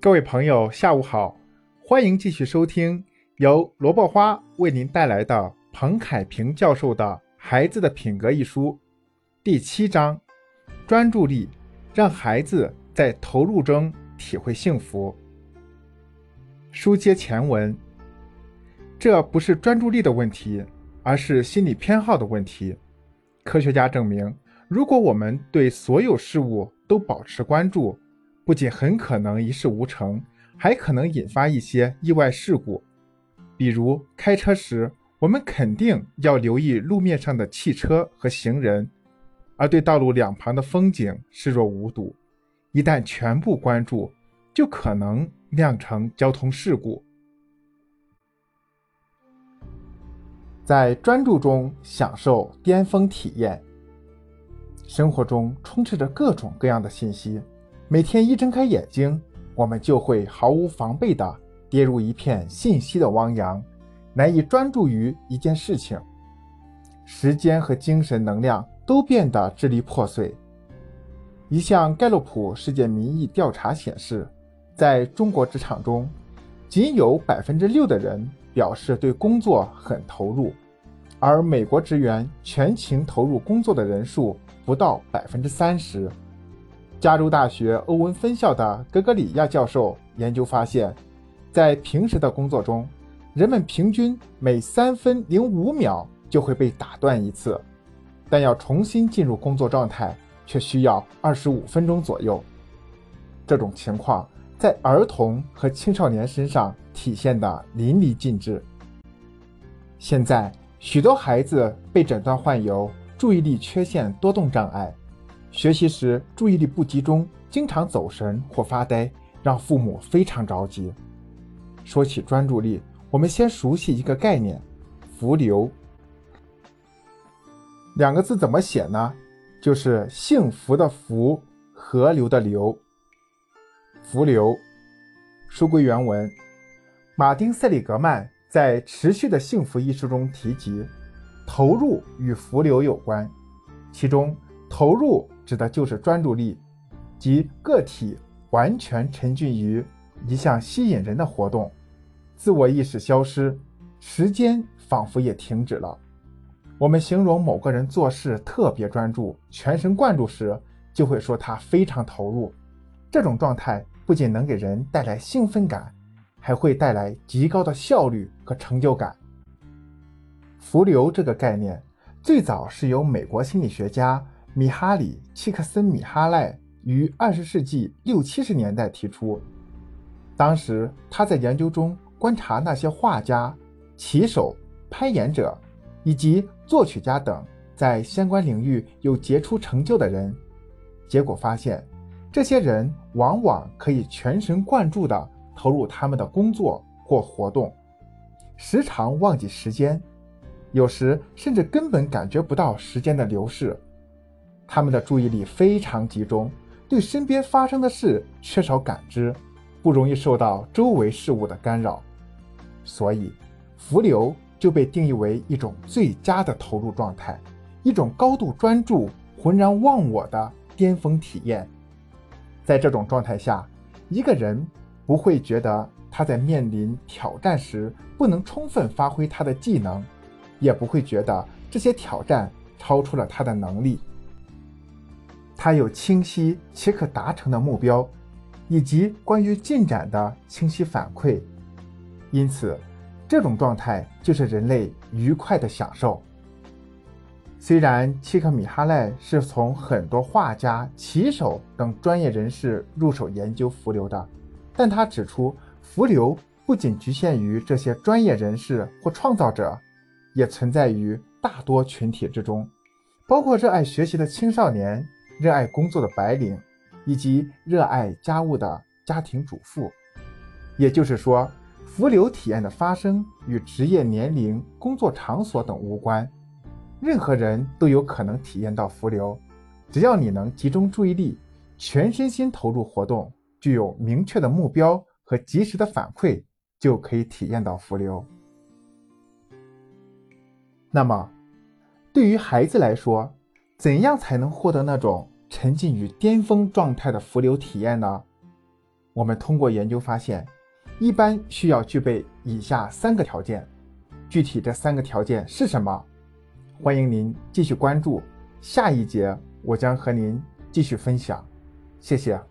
各位朋友，下午好，欢迎继续收听由萝卜花为您带来的彭凯平教授的《孩子的品格》一书，第七章：专注力，让孩子在投入中体会幸福。书接前文，这不是专注力的问题，而是心理偏好的问题。科学家证明，如果我们对所有事物都保持关注，不仅很可能一事无成，还可能引发一些意外事故。比如开车时，我们肯定要留意路面上的汽车和行人，而对道路两旁的风景视若无睹。一旦全部关注，就可能酿成交通事故。在专注中享受巅峰体验。生活中充斥着各种各样的信息。每天一睁开眼睛，我们就会毫无防备地跌入一片信息的汪洋，难以专注于一件事情，时间和精神能量都变得支离破碎。一项盖洛普世界民意调查显示，在中国职场中，仅有百分之六的人表示对工作很投入，而美国职员全情投入工作的人数不到百分之三十。加州大学欧文分校的格格里亚教授研究发现，在平时的工作中，人们平均每三分零五秒就会被打断一次，但要重新进入工作状态却需要二十五分钟左右。这种情况在儿童和青少年身上体现得淋漓尽致。现在，许多孩子被诊断患有注意力缺陷多动障碍。学习时注意力不集中，经常走神或发呆，让父母非常着急。说起专注力，我们先熟悉一个概念——浮流。两个字怎么写呢？就是幸福的福，河流的流。浮流。书归原文，马丁·塞里格曼在《持续的幸福》一书中提及，投入与浮流有关，其中投入。指的就是专注力，即个体完全沉浸于一项吸引人的活动，自我意识消失，时间仿佛也停止了。我们形容某个人做事特别专注、全神贯注时，就会说他非常投入。这种状态不仅能给人带来兴奋感，还会带来极高的效率和成就感。浮流这个概念最早是由美国心理学家。米哈里·契克森米哈赖于二十世纪六七十年代提出，当时他在研究中观察那些画家、棋手、攀岩者以及作曲家等在相关领域有杰出成就的人，结果发现，这些人往往可以全神贯注地投入他们的工作或活动，时常忘记时间，有时甚至根本感觉不到时间的流逝。他们的注意力非常集中，对身边发生的事缺少感知，不容易受到周围事物的干扰，所以浮流就被定义为一种最佳的投入状态，一种高度专注、浑然忘我的巅峰体验。在这种状态下，一个人不会觉得他在面临挑战时不能充分发挥他的技能，也不会觉得这些挑战超出了他的能力。他有清晰且可达成的目标，以及关于进展的清晰反馈，因此，这种状态就是人类愉快的享受。虽然契克米哈赖是从很多画家、棋手等专业人士入手研究浮流的，但他指出，浮流不仅局限于这些专业人士或创造者，也存在于大多群体之中，包括热爱学习的青少年。热爱工作的白领，以及热爱家务的家庭主妇，也就是说，浮流体验的发生与职业、年龄、工作场所等无关，任何人都有可能体验到浮流，只要你能集中注意力，全身心投入活动，具有明确的目标和及时的反馈，就可以体验到浮流。那么，对于孩子来说，怎样才能获得那种沉浸于巅峰状态的浮流体验呢？我们通过研究发现，一般需要具备以下三个条件。具体这三个条件是什么？欢迎您继续关注，下一节我将和您继续分享。谢谢。